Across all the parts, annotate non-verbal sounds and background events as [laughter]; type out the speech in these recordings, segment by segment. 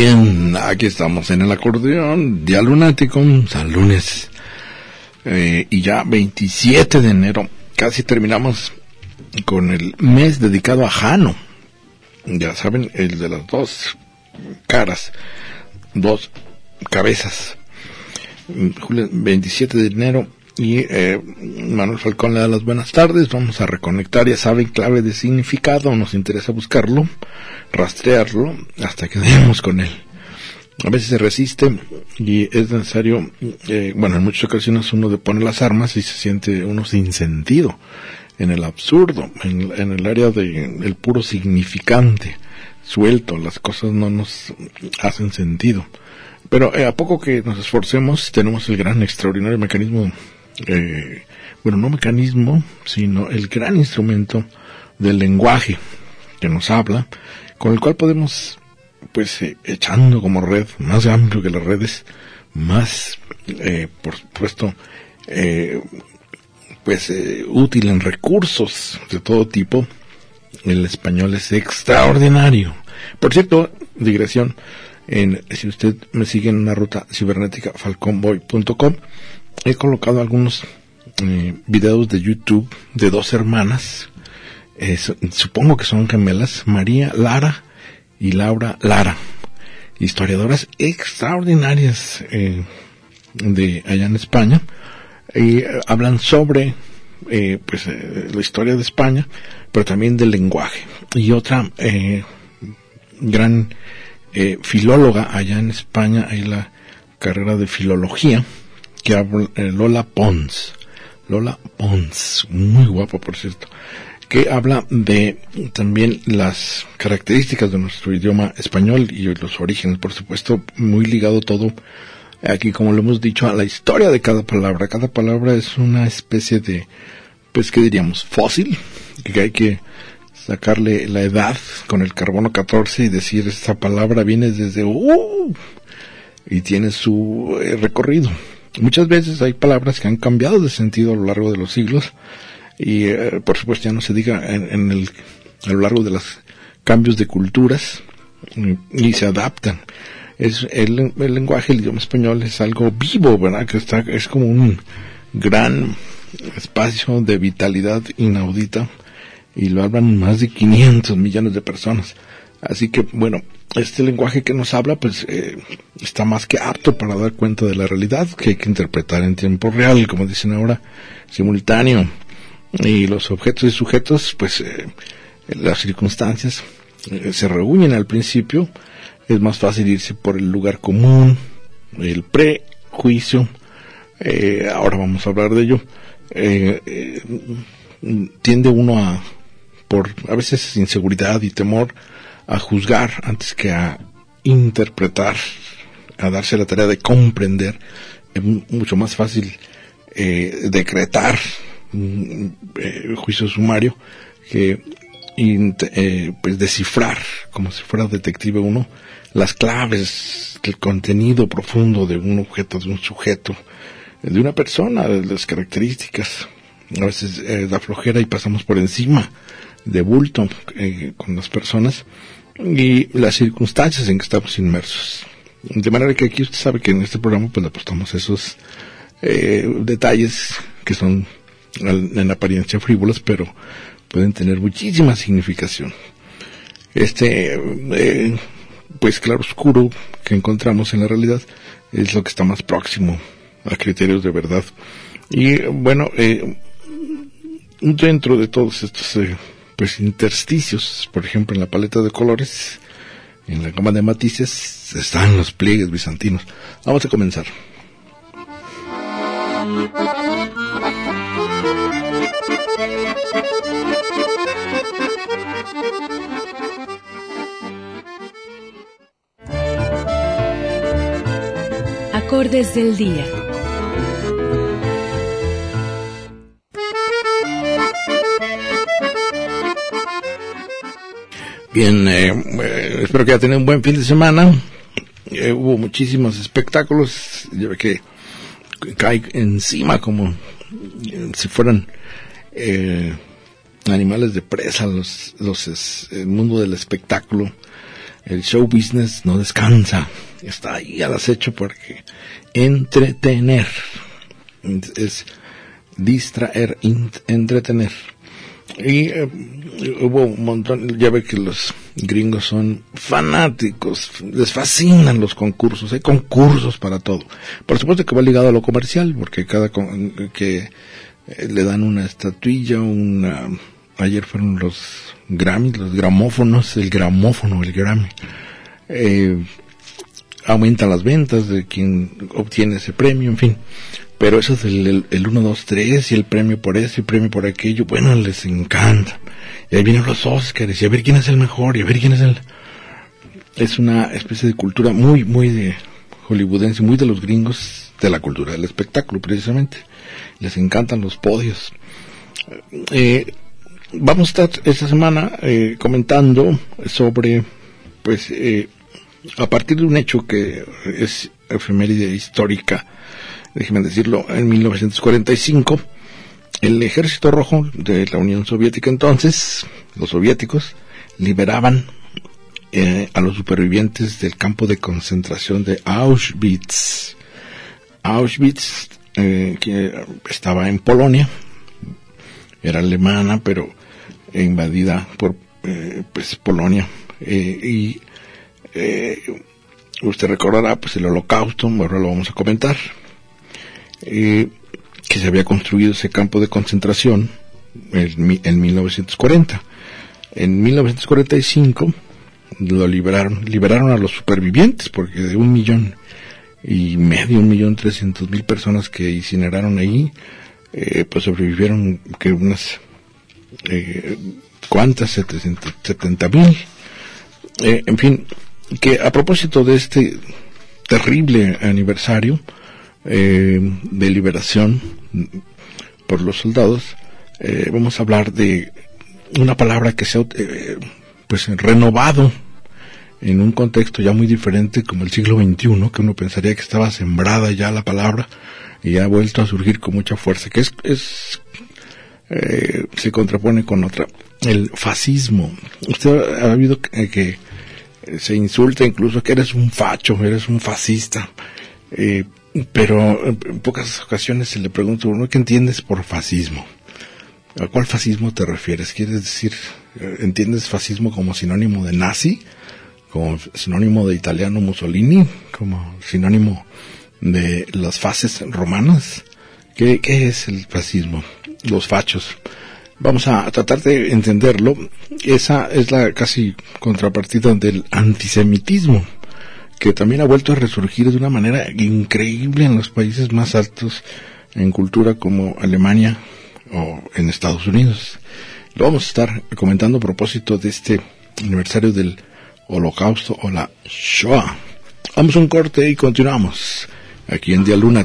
Bien, aquí estamos en el acordeón, Día Lunático, San Lunes, eh, y ya 27 de enero, casi terminamos con el mes dedicado a Jano. Ya saben, el de las dos caras, dos cabezas. Julio 27 de enero y eh, Manuel Falcón le da las buenas tardes. Vamos a reconectar, ya saben, clave de significado. Nos interesa buscarlo, rastrearlo hasta que demos con él. A veces se resiste y es necesario, eh, bueno, en muchas ocasiones uno depone las armas y se siente uno sin sentido, en el absurdo, en, en el área del el puro significante, suelto, las cosas no nos hacen sentido. Pero eh, a poco que nos esforcemos, tenemos el gran, extraordinario mecanismo, eh, bueno, no mecanismo, sino el gran instrumento del lenguaje que nos habla, con el cual podemos, pues, eh, echando como red, más amplio que las redes, más, eh, por supuesto, eh, pues, útil en recursos de todo tipo, el español es extraordinario. Por cierto, digresión, en, si usted me sigue en una ruta cibernética falconboy.com, he colocado algunos eh, videos de YouTube de dos hermanas, eh, su- supongo que son gemelas, María Lara y Laura Lara, historiadoras extraordinarias eh, de allá en España, y eh, hablan sobre pues la historia de España, pero también del lenguaje. Y otra gran filóloga allá en España, hay la carrera de filología, que habla eh, Lola Pons. Lola Pons, muy guapa por cierto, que habla de también las características de nuestro idioma español y los orígenes, por supuesto, muy ligado todo aquí, como lo hemos dicho, a la historia de cada palabra. Cada palabra es una especie de, pues, ¿qué diríamos? Fósil, que hay que sacarle la edad con el carbono 14 y decir, esta palabra viene desde, uh, y tiene su eh, recorrido. Muchas veces hay palabras que han cambiado de sentido a lo largo de los siglos y eh, por supuesto ya no se diga en, el, a lo largo de los cambios de culturas mm, y se adaptan. Es el, el lenguaje, el idioma español es algo vivo, ¿verdad? Que está, es como un gran espacio de vitalidad inaudita y lo hablan más de 500 millones de personas. Así que, bueno, este lenguaje que nos habla, pues, eh, está más que apto para dar cuenta de la realidad que hay que interpretar en tiempo real, como dicen ahora, simultáneo. Y los objetos y sujetos, pues, eh, las circunstancias eh, se reúnen al principio. Es más fácil irse por el lugar común, el prejuicio. Eh, ahora vamos a hablar de ello. Tiende uno a, por a veces inseguridad y temor, a juzgar antes que a interpretar, a darse la tarea de comprender. Es mu- mucho más fácil eh, decretar mm, eh, juicio sumario que eh, pues descifrar, como si fuera detective uno, las claves, el contenido profundo de un objeto, de un sujeto, de una persona, de las características. A veces eh, da flojera y pasamos por encima de bulto eh, con las personas y las circunstancias en que estamos inmersos. De manera que aquí usted sabe que en este programa pues le apostamos esos eh, detalles que son en apariencia frívolos, pero pueden tener muchísima significación. Este, eh, pues claro oscuro que encontramos en la realidad es lo que está más próximo a criterios de verdad. Y bueno, eh, dentro de todos estos eh, pues intersticios, por ejemplo en la paleta de colores, en la gama de matices, están los pliegues bizantinos. Vamos a comenzar. Acordes del día. Bien, eh, eh, espero que haya tenido un buen fin de semana. Eh, hubo muchísimos espectáculos, ve que cae encima como eh, si fueran eh, animales de presa los, los es- el mundo del espectáculo. El show business no descansa, está ahí al acecho porque entretener es distraer, entretener. Y eh, hubo un montón, ya ve que los gringos son fanáticos, les fascinan los concursos, hay concursos para todo. Por supuesto que va ligado a lo comercial, porque cada con- que eh, le dan una estatuilla, una ayer fueron los Grammys, los gramófonos, el gramófono, el Grammy. Eh, aumenta las ventas de quien obtiene ese premio, en fin. Pero eso es el, el, el 1, 2, 3 y el premio por eso y el premio por aquello, bueno, les encanta. Y ahí vienen los Oscars y a ver quién es el mejor y a ver quién es el... Es una especie de cultura muy, muy de hollywoodense, muy de los gringos, de la cultura del espectáculo precisamente. Les encantan los podios. Eh, vamos a estar esta semana eh, comentando sobre, pues, eh, a partir de un hecho que es efeméride histórica, déjenme decirlo, en 1945, el ejército rojo de la Unión Soviética entonces, los soviéticos, liberaban eh, a los supervivientes del campo de concentración de Auschwitz. Auschwitz, eh, que estaba en Polonia, era alemana, pero invadida por eh, pues Polonia. Eh, y eh, usted recordará pues el holocausto, ahora lo vamos a comentar, eh, que se había construido ese campo de concentración en, en 1940. En 1945 lo liberaron, liberaron a los supervivientes porque de un millón y medio, un millón trescientos mil personas que incineraron ahí, eh, pues sobrevivieron que unas eh, cuántas, 70 mil. Eh, en fin, que a propósito de este terrible aniversario eh, de liberación por los soldados, eh, vamos a hablar de una palabra que se ha eh, pues renovado en un contexto ya muy diferente como el siglo XXI, que uno pensaría que estaba sembrada ya la palabra y ha vuelto a surgir con mucha fuerza, que es, es eh, se contrapone con otra, el fascismo. Usted ha habido que, se insulta incluso que eres un facho, eres un fascista, pero en pocas ocasiones se le pregunta uno qué entiendes por fascismo. ¿A cuál fascismo te refieres? ¿Quieres decir, eh, entiendes fascismo como sinónimo de nazi? ¿Como sinónimo de italiano Mussolini? ¿Como sinónimo de las fases romanas? ¿Qué, qué es el fascismo? Los fachos. Vamos a tratar de entenderlo. Esa es la casi contrapartida del antisemitismo, que también ha vuelto a resurgir de una manera increíble en los países más altos en cultura como Alemania o en Estados Unidos. Lo vamos a estar comentando a propósito de este aniversario del Holocausto o la Shoah. Vamos a un corte y continuamos aquí en Día Luna.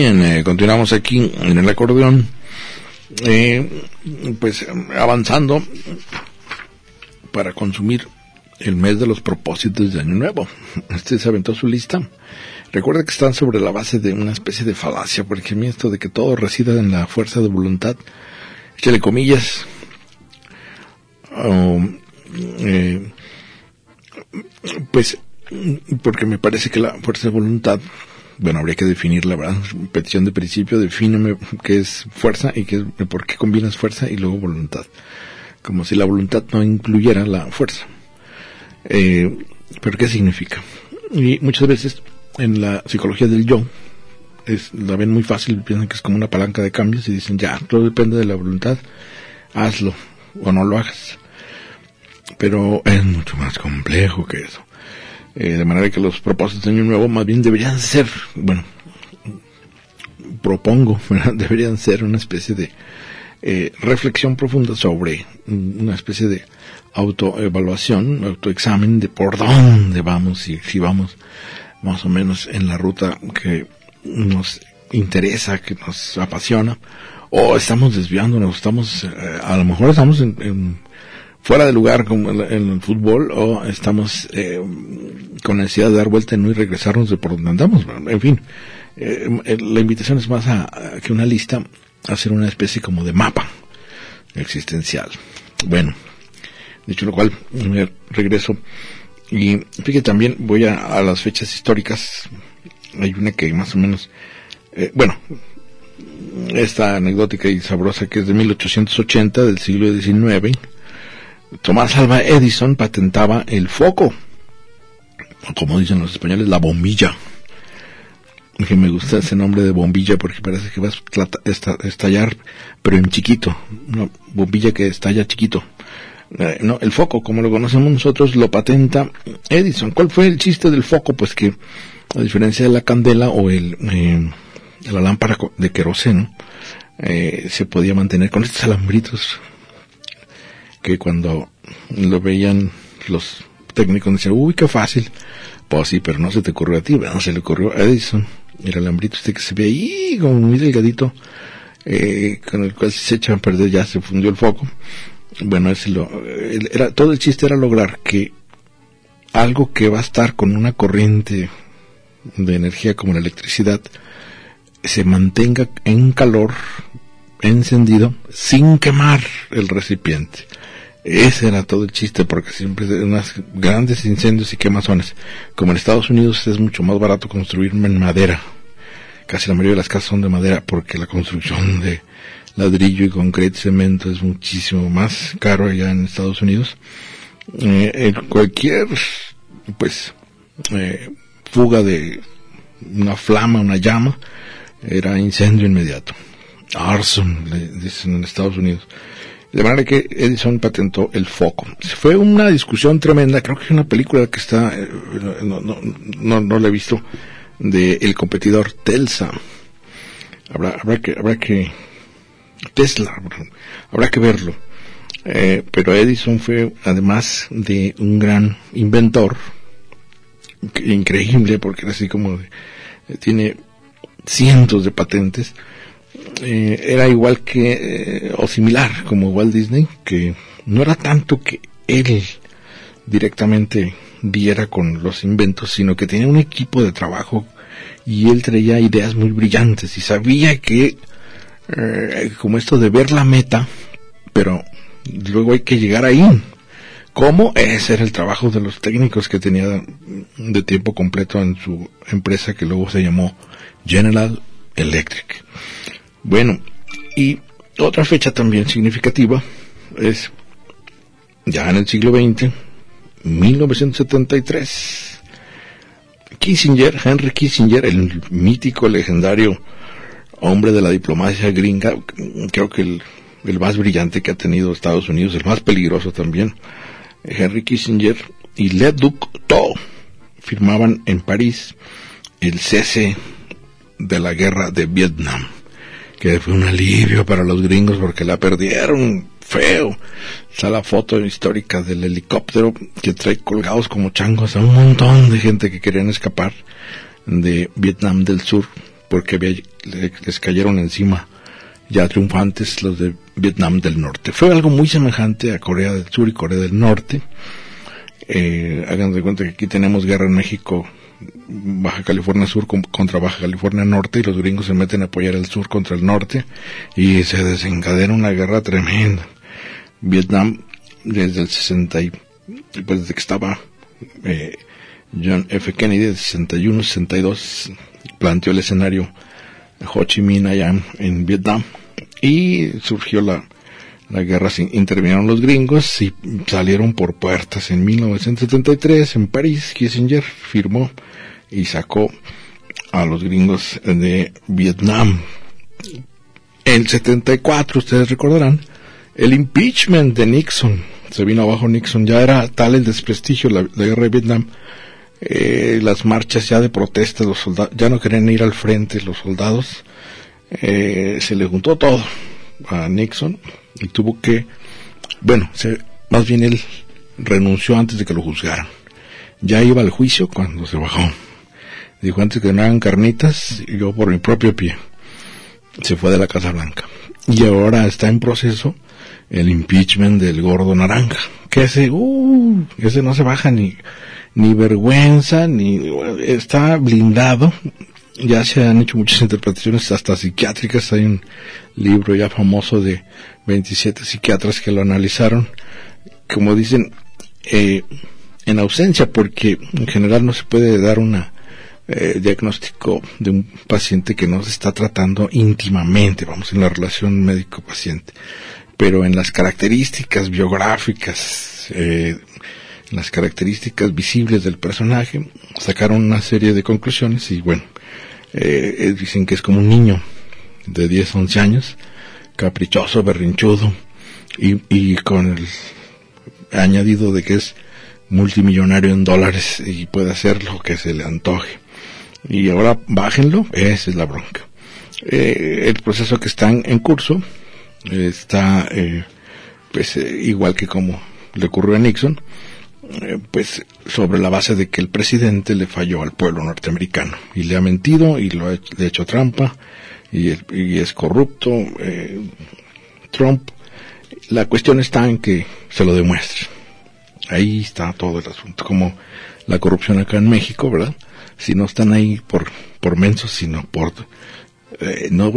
Bien, eh, continuamos aquí en el acordeón. eh, pues avanzando para consumir el mes de los propósitos de Año Nuevo. [laughs] Este se aventó su lista. Recuerda que están sobre la base de una especie de falacia, porque a esto de que todo resida en la fuerza de voluntad, échale comillas, eh, pues porque me parece que la fuerza de voluntad, bueno, habría que definirla, ¿verdad? Petición de principio, defíneme qué es fuerza y qué, por qué combinas fuerza y luego voluntad. Como si la voluntad no incluyera la fuerza. Eh, ¿Pero qué significa? Y muchas veces en la psicología del yo, es, la ven muy fácil, piensan que es como una palanca de cambios y dicen, ya, todo depende de la voluntad, hazlo o no lo hagas. Pero es mucho más complejo que eso. Eh, de manera que los propósitos de Año Nuevo más bien deberían ser, bueno, propongo, [laughs] deberían ser una especie de eh, reflexión profunda sobre una especie de autoevaluación, autoexamen de por dónde vamos y si vamos más o menos en la ruta que nos interesa, que nos apasiona, o estamos desviándonos, estamos, eh, a lo mejor estamos en, fuera de lugar como en, el fútbol, o estamos eh, con necesidad de dar vuelta y no y regresarnos de por donde andamos. En fin, eh, la invitación es más a, que una lista, hacer una especie como de mapa existencial. Bueno, dicho lo cual, regreso y fíjate también, voy a, las fechas históricas. Hay una que más o menos, eh, bueno, esta anecdótica y sabrosa que es de 1880 del siglo XIX. Tomás Alva Edison patentaba el foco, o como dicen los españoles, la bombilla. Que me gusta ese nombre de bombilla porque parece que va a estallar, pero en chiquito. Una bombilla que estalla chiquito. Eh, no, el foco, como lo conocemos nosotros, lo patenta Edison. ¿Cuál fue el chiste del foco? Pues que, a diferencia de la candela o el, eh, la lámpara de queroseno, eh, se podía mantener con estos alambritos que cuando lo veían los técnicos decían, uy, qué fácil. Pues sí, pero no se te ocurrió a ti, no se le ocurrió a Edison. El alambrito este que se ve ahí como muy delgadito, eh, con el cual si se echa a perder ya se fundió el foco bueno, ese lo, era, todo el chiste era lograr que algo que va a estar con una corriente de energía como la electricidad se mantenga en calor, encendido, sin quemar el recipiente. Ese era todo el chiste, porque siempre unos grandes incendios y quemazones. Como en Estados Unidos es mucho más barato construir en madera. Casi la mayoría de las casas son de madera, porque la construcción de ladrillo y concreto, cemento es muchísimo más caro allá en Estados Unidos. Eh, cualquier, pues, eh, fuga de una flama, una llama, era incendio inmediato. Arson, le dicen en Estados Unidos. De manera que Edison patentó el foco. Fue una discusión tremenda, creo que es una película que está, eh, no, no, no, no la he visto, de el competidor Telsa. Habrá, habrá que, habrá que Tesla, habrá que verlo. Eh, pero Edison fue, además de un gran inventor, increíble porque era así como eh, tiene cientos de patentes, eh, era igual que, o similar como Walt Disney, que no era tanto que él directamente viera con los inventos, sino que tenía un equipo de trabajo y él traía ideas muy brillantes y sabía que eh, como esto de ver la meta, pero luego hay que llegar ahí. ¿Cómo? Ese era el trabajo de los técnicos que tenía de tiempo completo en su empresa que luego se llamó General Electric. Bueno, y otra fecha también significativa es ya en el siglo XX, 1973. Kissinger, Henry Kissinger, el mítico, legendario hombre de la diplomacia gringa, creo que el, más brillante que ha tenido Estados Unidos, el más peligroso también, Henry Kissinger y Le Duc Tho firmaban en París el cese de la guerra de Vietnam, que fue un alivio para los gringos porque la perdieron feo. Está la foto histórica del helicóptero que trae colgados como changos a un montón de gente que querían escapar de Vietnam del Sur porque les cayeron encima ya triunfantes los de Vietnam del Norte. Fue algo muy semejante a Corea del Sur y Corea del Norte. Eh, hagan de cuenta que aquí tenemos guerra en México, Baja California Sur contra Baja California Norte y los gringos se meten a apoyar el sur contra el norte y se desencadena una guerra tremenda. Vietnam desde el 60 y, pues desde que estaba eh, John F. Kennedy, de 61-62, planteó el escenario Ho Chi Minh allá en Vietnam y surgió la, la guerra, intervinieron los gringos y salieron por puertas. En 1973, en París, Kissinger firmó y sacó a los gringos de Vietnam. En 74, ustedes recordarán, el impeachment de Nixon. Se vino abajo Nixon, ya era tal el desprestigio la, la guerra de Vietnam. Eh, las marchas ya de protesta, los soldados ya no querían ir al frente, los soldados. Eh, se le juntó todo a Nixon y tuvo que, bueno, se, más bien él renunció antes de que lo juzgaran. Ya iba al juicio cuando se bajó. Dijo antes que no hagan carnitas, yo por mi propio pie. Se fue de la Casa Blanca. Y ahora está en proceso el impeachment del gordo naranja. Que ese, uh, ese no se baja ni, ni vergüenza, ni, está blindado. Ya se han hecho muchas interpretaciones, hasta psiquiátricas. Hay un libro ya famoso de 27 psiquiatras que lo analizaron. Como dicen, eh, en ausencia, porque en general no se puede dar una eh, diagnóstico de un paciente que no se está tratando íntimamente, vamos, en la relación médico-paciente, pero en las características biográficas, eh, las características visibles del personaje, sacaron una serie de conclusiones y bueno, eh, dicen que es como un niño de 10, 11 años, caprichoso, berrinchudo y con el añadido de que es multimillonario en dólares y puede hacer lo que se le antoje y ahora bájenlo, esa es la bronca. Eh, el proceso que está en, curso está, eh, pues, eh, igual que como le ocurrió a Nixon, pues sobre la base de que el presidente le falló al pueblo norteamericano y le ha mentido y lo ha hecho trampa y, y es corrupto Trump. La cuestión está en que se lo demuestre. Ahí está todo el asunto, como la corrupción acá en México, ¿verdad? Si no están ahí por, por mensos, sino por eh, no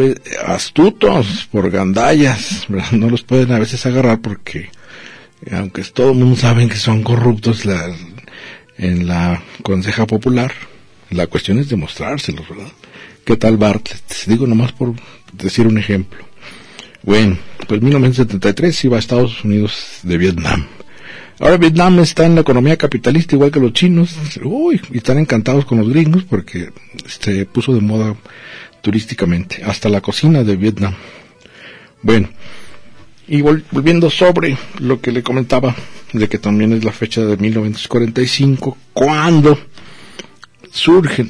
astutos, por gandallas, no los pueden a veces agarrar porque aunque todo el mundo sabe que son corruptos en la Conseja Popular, la cuestión es demostrárselos, ¿verdad? ¿Qué tal Bartlett? Digo nomás por decir un ejemplo. Bueno, pues 1973 iba a Estados Unidos de Vietnam Ahora Vietnam está en la economía capitalista igual que los chinos. Uy, y están encantados con los gringos porque se puso de moda turísticamente. Hasta la cocina de Vietnam. Bueno, y volviendo sobre lo que le comentaba, de que también es la fecha de 1945, cuando surge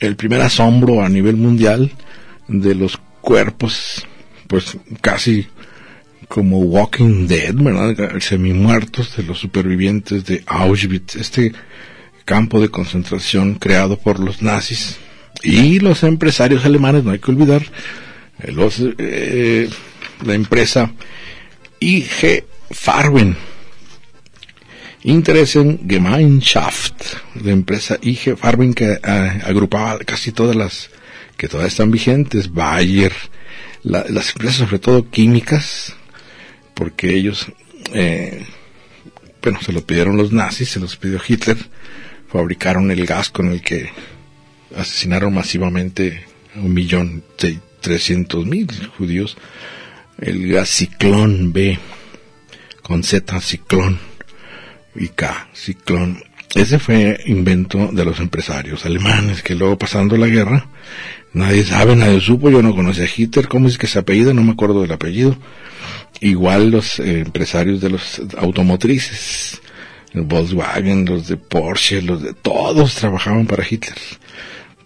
el primer asombro a nivel mundial de los cuerpos, pues casi como Walking Dead, ¿verdad? Semi-muertos de los supervivientes de Auschwitz, este campo de concentración creado por los nazis y los empresarios alemanes, no hay que olvidar, eh, los, eh, la empresa IG Farben, Interesen Gemeinschaft, la empresa IG Farben que eh, agrupaba casi todas las que todavía están vigentes, Bayer, las empresas sobre todo químicas, porque ellos, eh, bueno, se lo pidieron los nazis, se los pidió Hitler, fabricaron el gas con el que asesinaron masivamente un millón trescientos mil judíos, el gas ciclón B, con Z ciclón y K ciclón. Ese fue invento de los empresarios alemanes que luego pasando la guerra, nadie sabe, nadie supo, yo no conocí a Hitler, ¿cómo es que se apellida? No me acuerdo del apellido igual los eh, empresarios de los automotrices, el Volkswagen, los de Porsche, los de todos trabajaban para Hitler.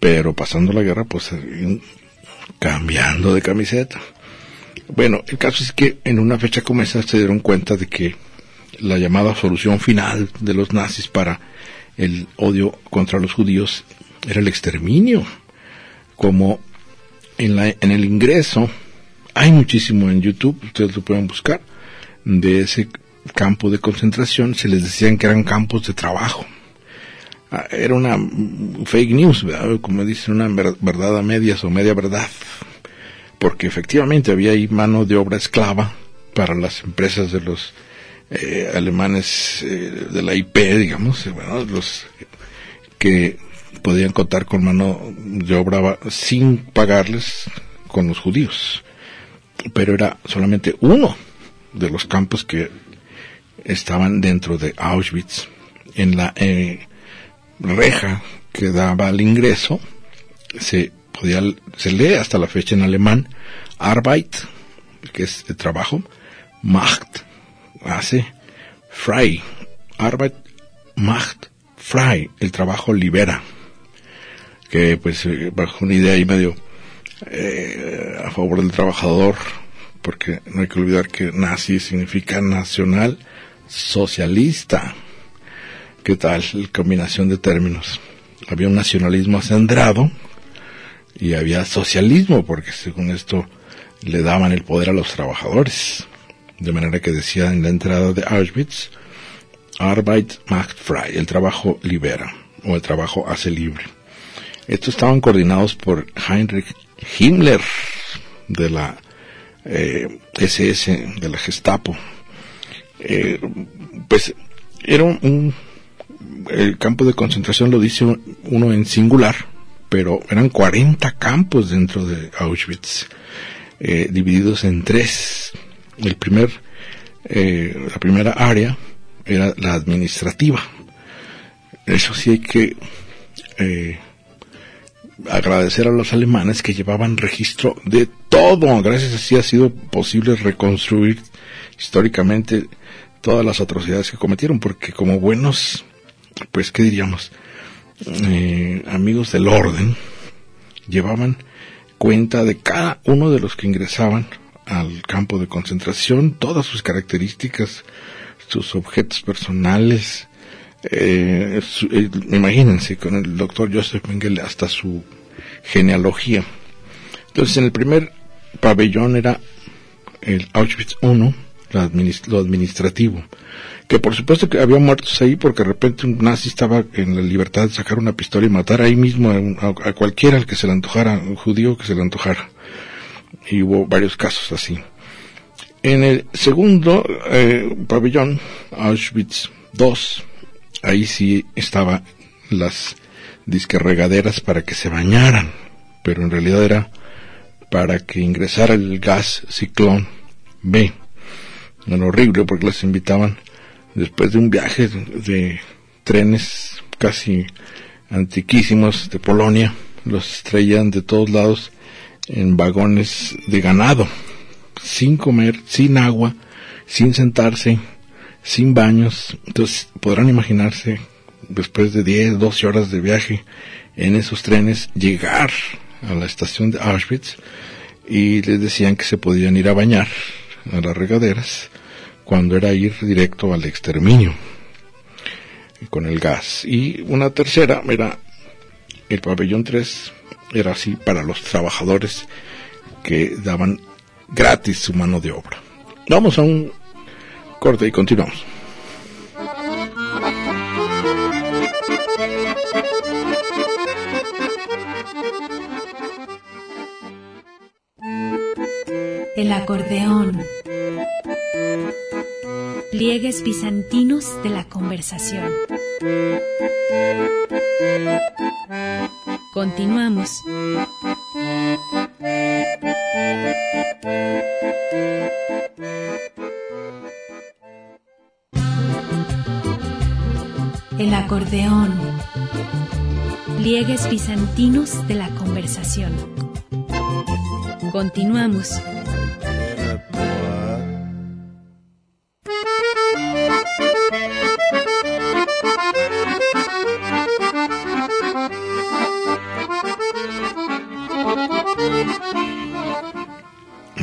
Pero pasando la guerra, pues eh, cambiando de camiseta. Bueno, el caso es que en una fecha como esa se dieron cuenta de que la llamada solución final de los nazis para el odio contra los judíos era el exterminio. Como en, la, en el ingreso Hay muchísimo en YouTube, ustedes lo pueden buscar, de ese campo de concentración. Se les decían que eran campos de trabajo. Ah, era una fake news, como dicen, una verdad a medias o media verdad. Porque efectivamente había ahí mano de obra esclava para las empresas de los eh, alemanes eh, de la IP, digamos, bueno, los que podían contar con mano de obra sin pagarles con los judíos. Pero era solamente uno de los campos que estaban dentro de Auschwitz. En la eh, reja que daba al ingreso se podía se lee hasta la fecha en alemán Arbeit, que es el trabajo, Macht, hace frei, Arbeit Macht frei, el trabajo libera que pues eh, bajo una idea ahí medio eh, a favor del trabajador, porque no hay que olvidar que nazi significa nacional socialista. ¿Qué tal? La combinación de términos. Había un nacionalismo acendrado y había socialismo, porque según esto le daban el poder a los trabajadores. De manera que decía en la entrada de Auschwitz, Arbeit macht frei, el trabajo libera, o el trabajo hace libre. Estos estaban coordinados por Heinrich Himmler de la SS, eh, de la Gestapo. Eh, pues era un, el campo de concentración lo dice uno en singular, pero eran 40 campos dentro de Auschwitz, eh, divididos en tres. El primer, la primera área era la administrativa. Eso sí hay que agradecer a los alemanes que llevaban registro de todo. Gracias a sí ha sido posible reconstruir históricamente todas las atrocidades que cometieron, porque como buenos, pues, ¿qué diríamos? Eh, amigos del orden, llevaban cuenta de cada uno de los que ingresaban al campo de concentración, todas sus características, sus objetos personales, eh, eh, imagínense con el doctor Joseph Mengele hasta su genealogía. Entonces en el primer pabellón era el Auschwitz I, lo, administrativo, que por supuesto que había muertos ahí porque de repente un nazi estaba en la libertad de sacar una pistola y matar ahí mismo a, cualquiera al que se le antojara, un judío que se le antojara. Y hubo varios casos así. En el segundo eh, pabellón, Auschwitz II, ahí sí estaba las disquerregaderas para que se bañaran, pero en realidad era para que ingresara el gas ciclón B. Era horrible porque las invitaban después de un viaje de trenes casi antiquísimos de Polonia, los traían de todos lados en vagones de ganado, sin comer, sin agua, sin sentarse, sin baños. Entonces podrán imaginarse, después de 10, 12 horas de viaje en esos trenes, llegar a la estación de Auschwitz y les decían que se podían ir a bañar a las regaderas cuando era ir directo al exterminio con el gas. Y una tercera era el pabellón 3, era así para los trabajadores que daban gratis su mano de obra. Vamos a un Corte y continuamos. El acordeón. Pliegues bizantinos de la conversación. Continuamos. Acordeón. Pliegues bizantinos de la conversación. Continuamos.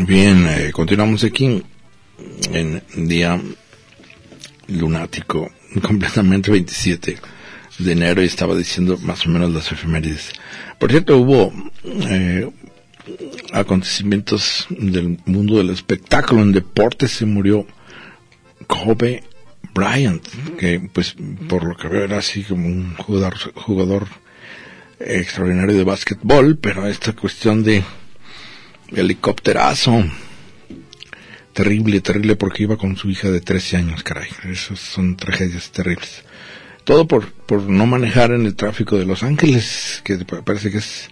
Bien, eh, continuamos aquí en día lunático completamente 27 de enero y estaba diciendo más o menos las efemérides. Por cierto, hubo eh, acontecimientos del mundo del espectáculo en deportes se murió Kobe Bryant, que pues por lo que veo era así como un jugador, jugador extraordinario de básquetbol, pero esta cuestión de helicópterazo, terrible, terrible, porque iba con su hija de 13 años, caray, esas son tragedias terribles. Todo por, por no manejar en el tráfico de Los Ángeles, que parece que es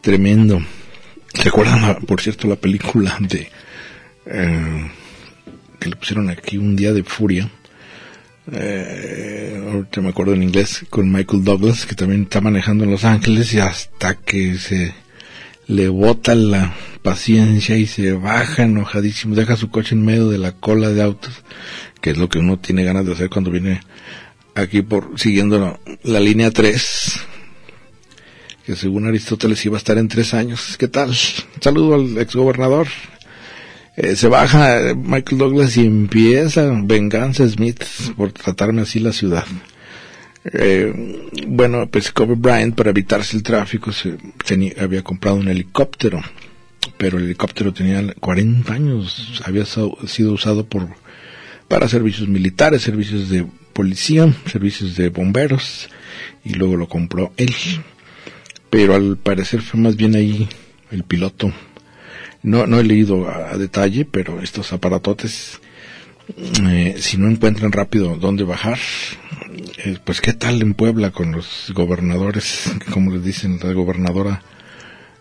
tremendo. ¿Se acuerdan, por cierto, la película de... Eh, que le pusieron aquí un día de furia? Eh, ahorita me acuerdo en inglés, con Michael Douglas, que también está manejando en Los Ángeles y hasta que se le bota la paciencia y se baja enojadísimo, deja su coche en medio de la cola de autos, que es lo que uno tiene ganas de hacer cuando viene aquí por siguiendo la, línea 3, que según Aristóteles iba a estar en tres años. ¿Qué tal? saludo al exgobernador. Eh, se baja Michael Douglas y empieza venganza Smith por tratarme así la ciudad. Eh, bueno, pues Kobe Bryant, para evitarse el tráfico, se había comprado un helicóptero, pero el helicóptero tenía 40 años, había sido usado por para servicios militares, servicios de policía, servicios de bomberos, y luego lo compró él. Pero al parecer fue más bien ahí el piloto no, no he leído a, detalle, pero estos aparatotes, eh, si no encuentran rápido dónde bajar, eh, pues qué tal en Puebla con los gobernadores, como les dicen, la gobernadora,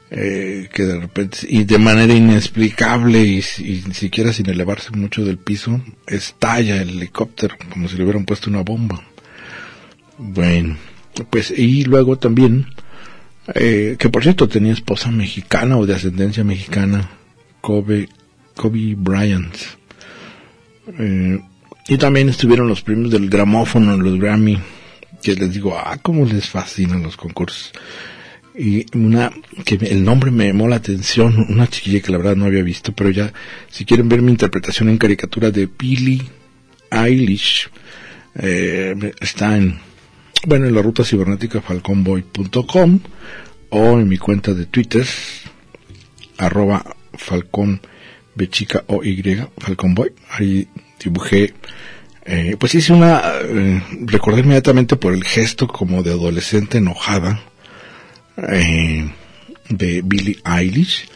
eh, que de repente, y de manera inexplicable y, ni siquiera sin elevarse mucho del piso, estalla el helicóptero, como si le hubieran puesto una bomba. Bueno, pues, y luego también, eh, que por cierto tenía esposa mexicana o de ascendencia mexicana, Kobe, Kobe Bryant. Eh, y también estuvieron los premios del gramófono, los Grammy, que les digo, ah, cómo les fascinan los concursos. Y una, que el nombre me llamó la atención, una chiquilla que la verdad no había visto, pero ya, si quieren ver mi interpretación en caricatura de Billie Eilish, eh, está en bueno, en la ruta cibernética falconboy.com o en mi cuenta de Twitter, arroba bechica o y falconboy. Ahí dibujé, eh, pues hice una, eh, recordé inmediatamente por el gesto como de adolescente enojada eh, de Billie Eilish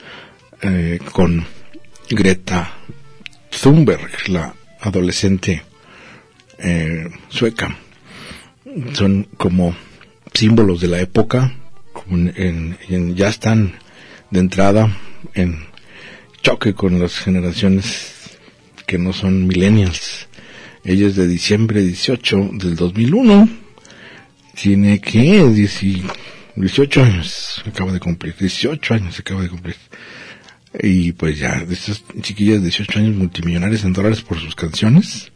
eh, con Greta Thunberg, la adolescente sueca. Son como símbolos de la época, ya están de entrada en choque con las generaciones que no son millennials. Ella es de diciembre 18 del 2001. Tiene que 18 años, acaba de cumplir. 18 años acaba de cumplir. Y pues ya, estas chiquillas de 18 años multimillonarias en dólares por sus canciones.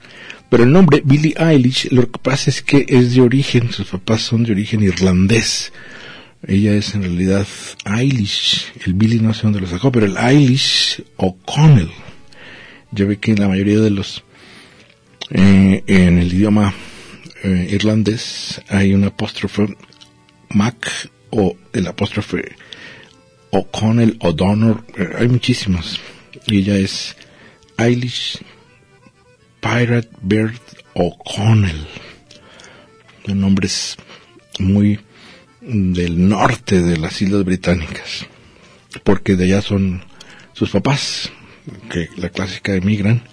Pero el nombre Billie Eilish, lo que pasa es que es de origen, sus papás son de origen irlandés. Ella es en realidad Eilish. El Billy no sé dónde lo sacó, pero el Eilish O'Connell. Ya ve que la mayoría de los, eh, en el idioma eh, irlandés hay un apóstrofe Mac o el apóstrofe O'Connell, O'Donnell, eh, hay muchísimos. Y ella es Eilish Pirate Bird O'Connell. Un nombre muy del norte de las Islas Británicas, porque de allá son sus papás, que la clásica emigran.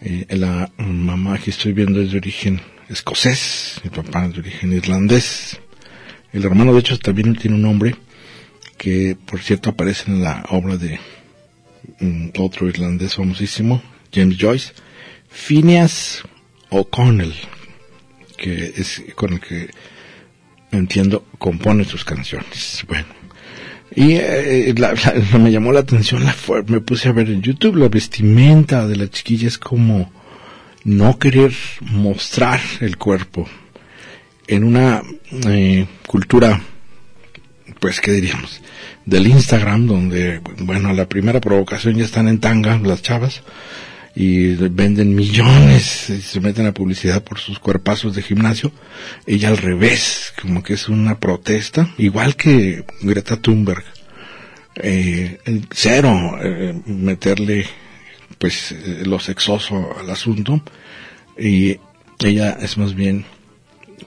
Eh, la mamá que estoy viendo es de origen escocés, el papá es de origen irlandés. El hermano, de hecho, también tiene un nombre que, por cierto, aparece en la obra de mm, otro irlandés famosísimo, James Joyce Phineas O'Connell, que es con el que entiendo compone sus canciones. Bueno, y eh, me llamó la atención, la me puse a ver en YouTube la vestimenta de la chiquilla es como no querer mostrar el cuerpo en una eh, cultura, pues, ¿qué diríamos? Del Instagram, donde, bueno, la primera provocación ya están en tanga las chavas, y venden millones y se meten a publicidad por sus cuerpazos de gimnasio. Ella al revés, como que es una protesta, igual que Greta Thunberg. eh, cero eh, meterle pues eh, lo sexoso al asunto y ella es más bien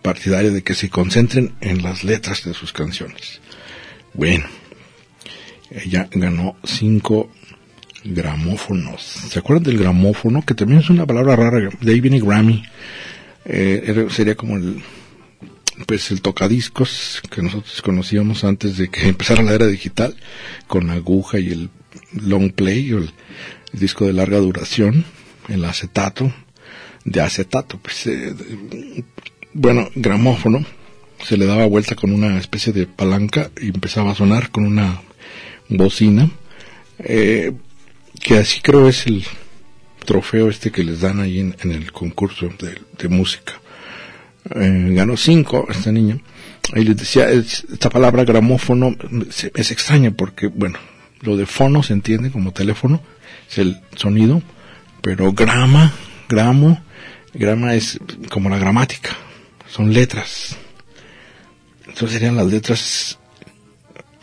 partidaria de que se concentren en las letras de sus canciones. Bueno, ella ganó cinco gramófonos. ¿Se acuerdan del gramófono? Que también es una palabra rara, de ahí viene Grammy. Eh, sería como el, pues el tocadiscos que nosotros conocíamos antes de que [laughs] empezara la era digital, con aguja y el long play, o el, disco de larga duración, el acetato, de acetato, pues, eh, bueno, gramófono, se le daba vuelta con una especie de palanca y empezaba a sonar con una bocina, eh, que así creo es el trofeo este que les dan ahí en, el concurso de, música. Eh, ganó cinco esta niña. Y les decía, esta palabra gramófono es extraña porque, bueno, lo de fono se entiende como teléfono, es el sonido, pero grama, gramo, grama es como la gramática, son letras. Entonces serían las letras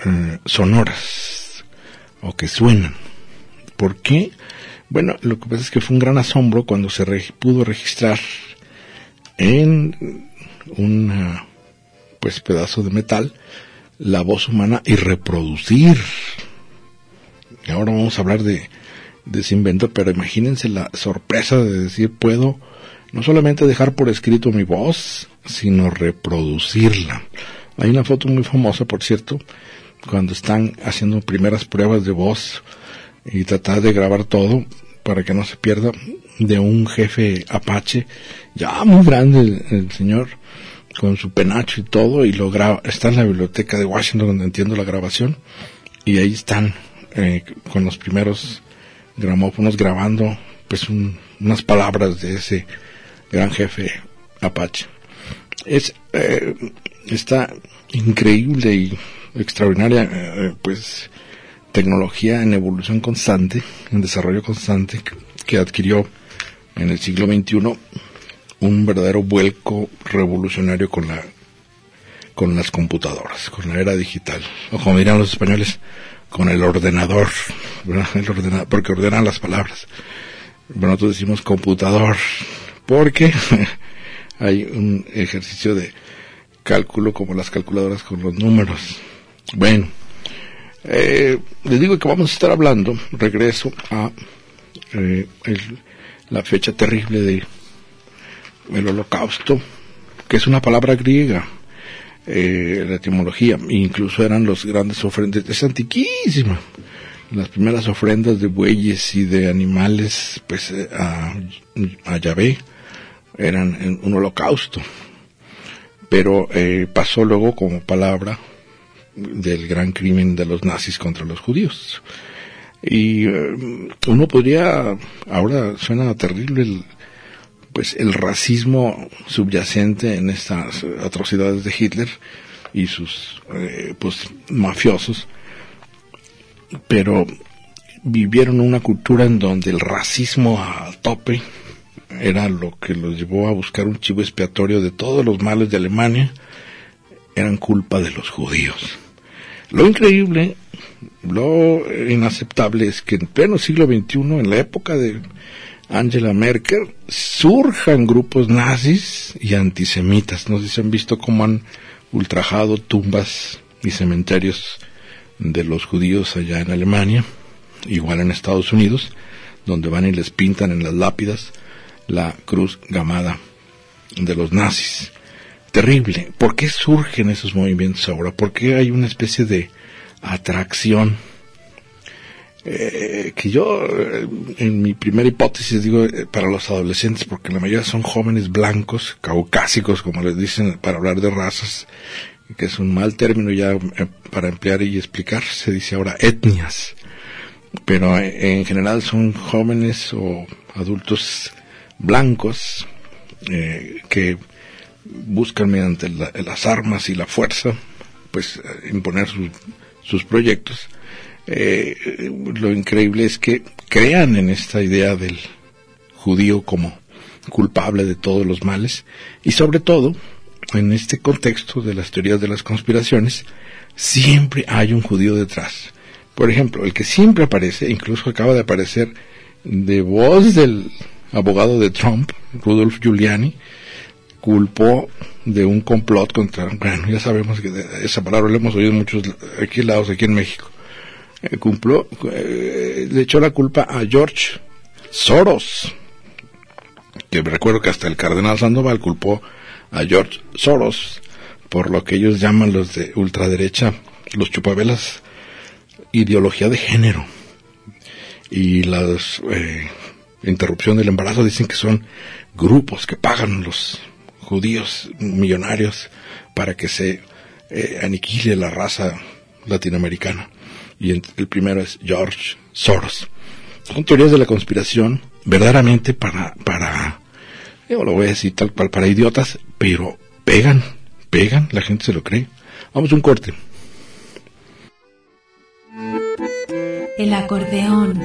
eh, sonoras o que suenan. ¿Por qué? Bueno, lo que pasa es que fue un gran asombro cuando se pudo registrar en un pues pedazo de metal la voz humana y reproducir. Y ahora vamos a hablar de, de ese invento, pero imagínense la sorpresa de decir puedo no solamente dejar por escrito mi voz, sino reproducirla. Hay una foto muy famosa, por cierto, cuando están haciendo primeras pruebas de voz y tratar de grabar todo para que no se pierda de un jefe apache ya muy grande el, señor con su penacho y todo y lo graba está en la biblioteca de Washington donde entiendo la grabación y ahí están eh, con los primeros gramófonos grabando pues unas palabras de ese gran jefe apache. Es eh, esta increíble y extraordinaria eh, pues tecnología en evolución constante, en desarrollo constante, que adquirió en el siglo XXI un verdadero vuelco revolucionario con la con las computadoras, con la era digital, o como dirían los españoles, con el ordenador, [laughs] el porque ordenan las palabras. Bueno, nosotros decimos computador, porque [laughs] hay un ejercicio de cálculo como las calculadoras con los números. Bueno, eh, les digo que vamos a estar hablando, regreso a eh, la fecha terrible de el holocausto, que es una palabra griega, eh, la etimología, incluso eran los grandes ofrendas, es antiquísima, las primeras ofrendas de bueyes y de animales, pues a, a Yahvé, eran un holocausto, pero pasó luego como palabra del gran crimen de los nazis contra los judíos. Y eh, uno podría, ahora suena terrible el, pues el racismo subyacente en estas atrocidades de Hitler y sus eh, pues mafiosos, pero vivieron una cultura en donde el racismo a tope era lo que los llevó a buscar un chivo expiatorio de todos los males de Alemania, eran culpa de los judíos. Lo increíble, lo inaceptable es que en pleno siglo XXI, en la época de Angela Merkel, surjan grupos nazis y antisemitas. No sé si han visto cómo han ultrajado tumbas y cementerios de los judíos allá en Alemania, igual en Estados Unidos, donde van y les pintan en las lápidas la cruz gamada de los nazis terrible. ¿Por qué surgen esos movimientos ahora? ¿Por qué hay una especie de atracción? Eh, que yo, eh, en mi primera hipótesis, digo, eh, para los adolescentes, porque la mayoría son jóvenes blancos, caucásicos, como les dicen, para hablar de razas, que es un mal término ya para emplear y explicar, se dice ahora etnias, pero en general son jóvenes o adultos blancos que buscan mediante las armas y la fuerza, pues imponer sus proyectos. Eh, lo increíble es que crean en esta idea del judío como culpable de todos los males y sobre todo en este contexto de las teorías de las conspiraciones siempre hay un judío detrás Por ejemplo, el que siempre aparece, incluso acaba de aparecer de voz del abogado de Trump, Rudolf Giuliani, culpó de un complot contra, bueno, ya sabemos que esa palabra la hemos oído en muchos aquí lados, aquí en México. Eh, cumplió, eh, le echó la culpa a George Soros, que recuerdo que hasta el cardenal Sandoval culpó a George Soros por lo que ellos llaman los de ultraderecha, los chupavelas, ideología de género. Y la eh, interrupción del embarazo dicen que son grupos que pagan los judíos millonarios para que se eh, aniquile la raza latinoamericana. Y el primero es George Soros. Son teorías de la conspiración verdaderamente para, para, yo lo voy a decir tal cual, para idiotas, pero pegan, pegan, la gente se lo cree. Vamos a un corte. El acordeón.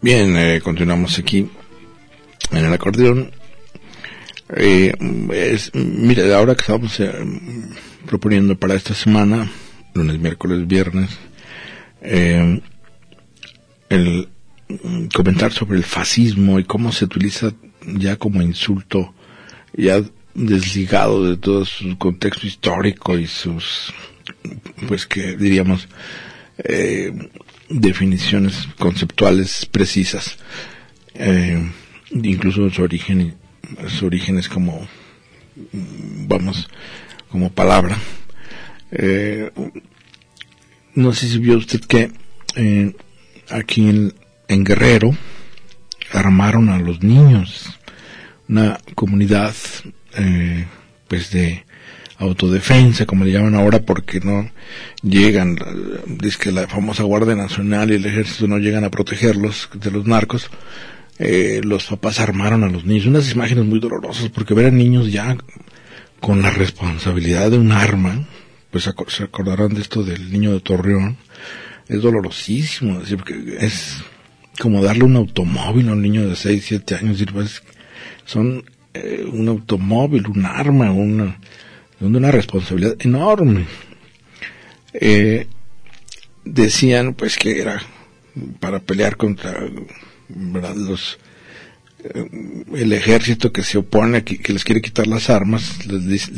Bien, eh, continuamos aquí en el acordeón. Eh, es, mire, ahora que estamos eh, proponiendo para esta semana, lunes, miércoles, viernes, eh, el comentar sobre el fascismo y cómo se utiliza ya como insulto, ya desligado de todo su contexto histórico y sus, pues que diríamos, eh, definiciones conceptuales precisas, eh, incluso su origen, su origen es como, vamos, como palabra. Eh, no sé si vio usted que eh, aquí en, Guerrero armaron a los niños, una comunidad pues de autodefensa, como le llaman ahora, porque no llegan, dice que la famosa Guardia Nacional y el Ejército no llegan a protegerlos de los narcos. Eh, los papás armaron a los niños, unas imágenes muy dolorosas, porque ver a niños ya con la responsabilidad de un arma, pues se acordarán de esto del niño de Torreón, es dolorosísimo, porque es como darle un automóvil a un niño de 6, 7 años, pues, son eh, un automóvil, un arma, una, una responsabilidad enorme. Eh, decían pues que era para pelear contra los eh, el ejército que se opone que, que les quiere quitar las armas les,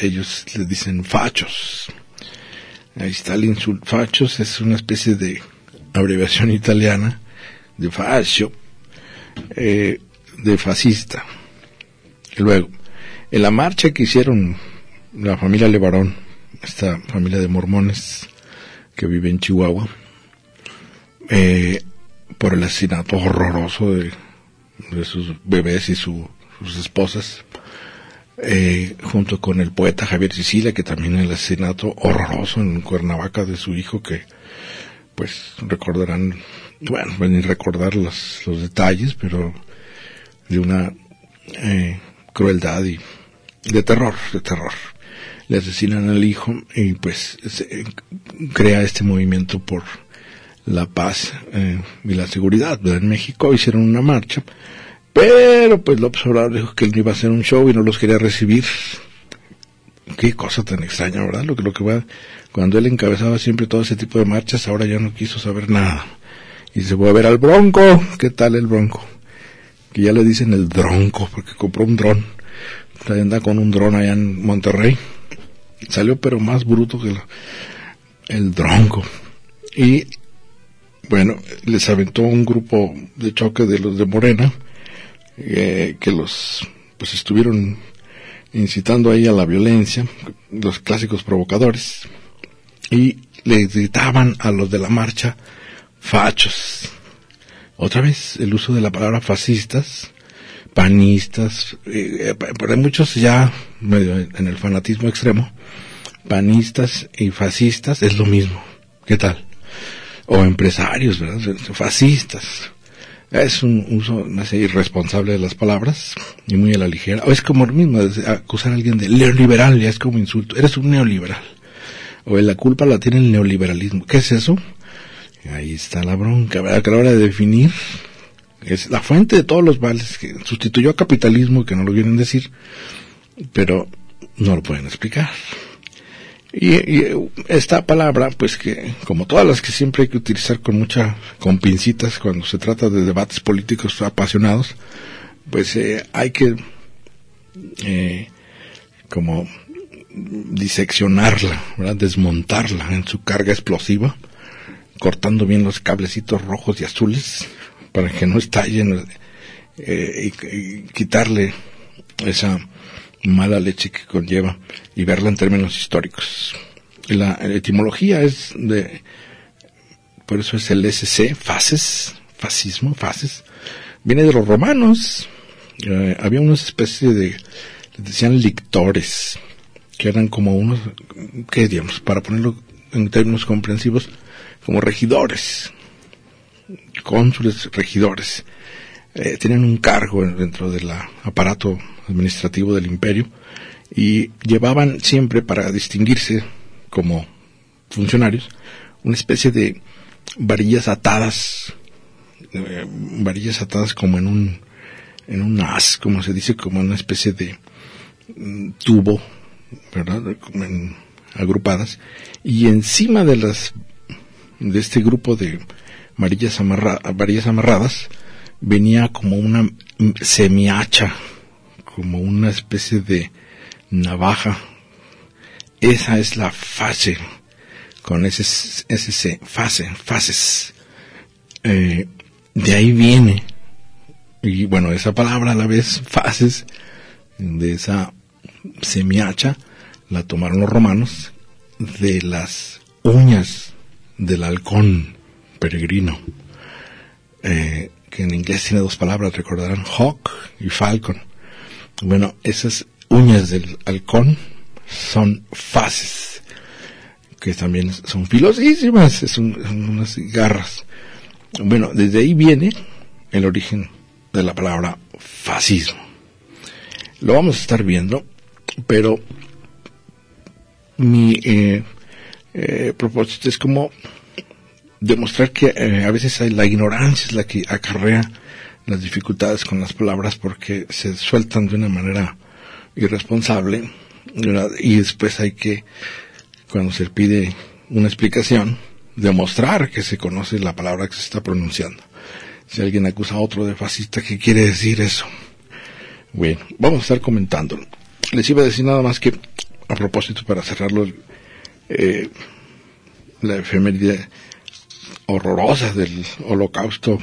ellos les dicen fachos. Ahí está el insulto fachos es una especie de abreviación italiana de fascio eh, de fascista. Y luego en la marcha que hicieron la familia Levarón, esta familia de mormones que vive en Chihuahua, eh, por el asesinato horroroso de, sus bebés y sus esposas, eh, junto con el poeta Javier Sicilia, que también el asesinato horroroso en Cuernavaca de su hijo, que pues recordarán, bueno, venir a recordar los, los detalles, pero de una eh, crueldad y de terror, de terror le asesinan al hijo y pues se crea este movimiento por la paz eh, y la seguridad. En México hicieron una marcha, pero pues López Obrador dijo que él no iba a hacer un show y no los quería recibir. Qué cosa tan extraña, ¿verdad? Lo que, lo que va, cuando él encabezaba siempre todo ese tipo de marchas, ahora ya no quiso saber nada. Y se fue a ver al Bronco. ¿Qué tal el Bronco? Que ya le dicen el Dronco, porque compró un dron. Anda con un dron allá en Monterrey Salió pero más bruto que el dronco. Y bueno, les aventó un grupo de choque de los de Morena, eh, que los pues estuvieron incitando ahí a la violencia, los clásicos provocadores, y le gritaban a los de la marcha, fachos, Otra vez el uso de la palabra fascistas, panistas, eh, para muchos ya medio en el fanatismo extremo, panistas y fascistas es lo mismo. ¿Qué tal? O empresarios, ¿verdad? Fascistas. Es un uso más irresponsable de las palabras y muy a la ligera. O es como lo mismo, acusar a alguien de neoliberal, ya es como insulto. Eres un neoliberal. O la culpa la tiene el neoliberalismo. ¿Qué es eso? Ahí está la bronca, ¿verdad? A la hora de definir es la fuente de todos los males que sustituyó a capitalismo, que no lo quieren decir, pero no lo pueden explicar. Y, esta palabra, pues que, como todas las que siempre hay que utilizar con mucha, con pincitas cuando se trata de debates políticos apasionados, pues eh, hay que, eh, como diseccionarla, desmontarla en su carga explosiva, cortando bien los cablecitos rojos y azules para que no estallen eh, y, quitarle esa mala leche que conlleva y verla en términos históricos. La, etimología es de, por eso es el SC, fases, fascismo, fases, viene de los romanos. Eh, había unas especies de, decían lictores, que eran como unos, ¿qué digamos? Para ponerlo en términos comprensivos, como regidores, cónsules, regidores. Eh, tenían un cargo dentro del aparato administrativo del imperio y llevaban siempre para distinguirse como funcionarios una especie de varillas atadas, eh, varillas atadas como en un, en un as, como se dice, como una especie de mm, tubo, ¿verdad? agrupadas, y encima de las, de este grupo de varillas, varillas amarradas, venía como una semihacha, como una especie de navaja. Esa es la fase, con ese, ese fase, fases. Eh, de ahí viene, y bueno, esa palabra a la vez, fases, de esa semihacha, la tomaron los romanos de las uñas del halcón peregrino. Eh, que en inglés tiene dos palabras, recordarán hawk y falcon. Bueno, esas uñas del halcón son fases, que también son filosísimas, son, unas garras. Bueno, desde ahí viene el origen de la palabra fascismo. Lo vamos a estar viendo, pero mi eh, eh, propósito es como demostrar que eh, a veces hay, la ignorancia es la que acarrea las dificultades con las palabras porque se sueltan de una manera irresponsable y después hay que, cuando se pide una explicación, demostrar que se conoce la palabra que se está pronunciando. Si alguien acusa a otro de fascista, ¿qué quiere decir eso? Bueno, vamos a estar comentando. Les iba a decir nada más que, a propósito, para cerrarlo, eh, la efeméride horrorosas del holocausto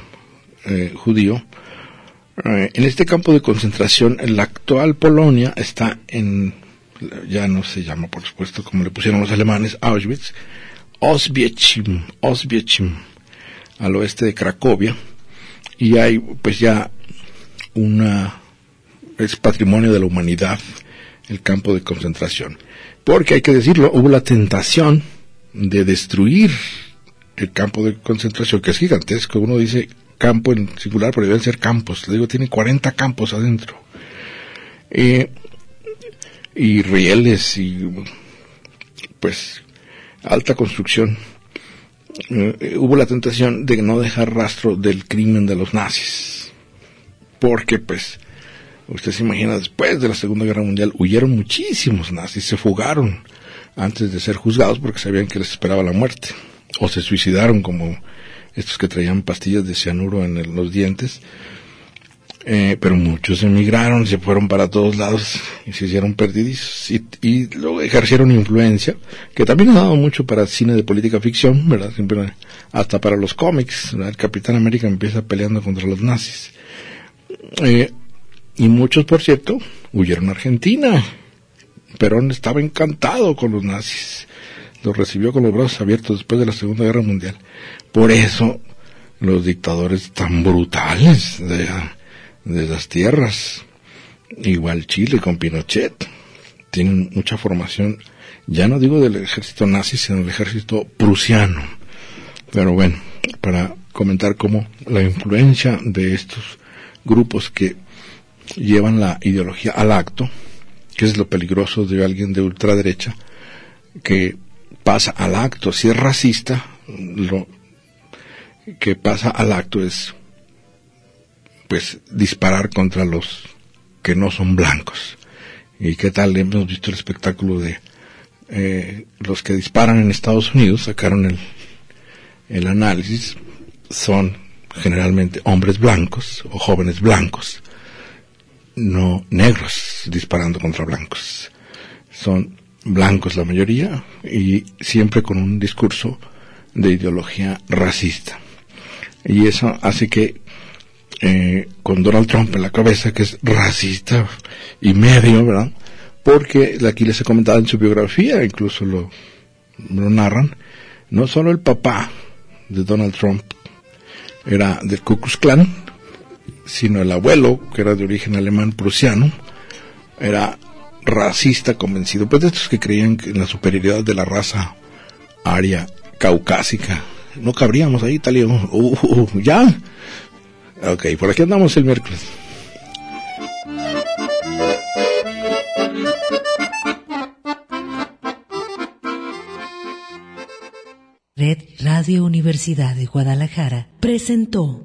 eh, judío, eh, en este campo de concentración, la actual Polonia está en, ya no se llama por supuesto como le pusieron los alemanes, Auschwitz, Oswiecim, Oswiecim, al oeste de Cracovia, y hay pues ya una, es patrimonio de la humanidad el campo de concentración. Porque hay que decirlo, hubo la tentación de destruir el campo de concentración, que es gigantesco. Uno dice campo en singular, pero deben ser campos. Le digo, tiene 40 campos adentro. Eh, y rieles y pues alta construcción. Eh, hubo la tentación de no dejar rastro del crimen de los nazis. Porque pues, usted se imagina, después de la Segunda Guerra Mundial huyeron muchísimos nazis, se fugaron antes de ser juzgados porque sabían que les esperaba la muerte o se suicidaron como estos que traían pastillas de cianuro en los dientes. Eh, pero muchos emigraron, se fueron para todos lados y se hicieron perdidizos y, luego ejercieron influencia, que también ha dado mucho para cine de política ficción, ¿verdad? Siempre, hasta para los cómics, el Capitán América empieza peleando contra los nazis. Eh, y muchos, por cierto, huyeron a Argentina. Perón estaba encantado con los nazis lo recibió con los brazos abiertos después de la Segunda Guerra Mundial. Por eso los dictadores tan brutales de, de las tierras. Igual Chile con Pinochet. Tienen mucha formación, ya no digo del ejército nazi, sino del ejército prusiano. Pero bueno, para comentar cómo la influencia de estos grupos que llevan la ideología al acto, que es lo peligroso de alguien de ultraderecha, que pasa al acto, si es racista, lo que pasa al acto es pues disparar contra los que no son blancos. ¿Y qué tal? Hemos visto el espectáculo de eh, los que disparan en Estados Unidos, sacaron el, el análisis, son generalmente hombres blancos o jóvenes blancos, no negros disparando contra blancos. Son blancos la mayoría y siempre con un discurso de ideología racista. Y eso hace que eh, con Donald Trump en la cabeza, que es racista y medio, ¿verdad? Porque aquí les he comentado en su biografía, incluso lo, lo narran, no solo el papá de Donald Trump era del Ku Klux Klan, sino el abuelo, que era de origen alemán prusiano, era racista convencido, pues de estos que creían en la superioridad de la raza aria caucásica. No cabríamos ahí, tal y uh, uh, uh, ya. Ok, por aquí andamos el miércoles. Red Radio Universidad de Guadalajara presentó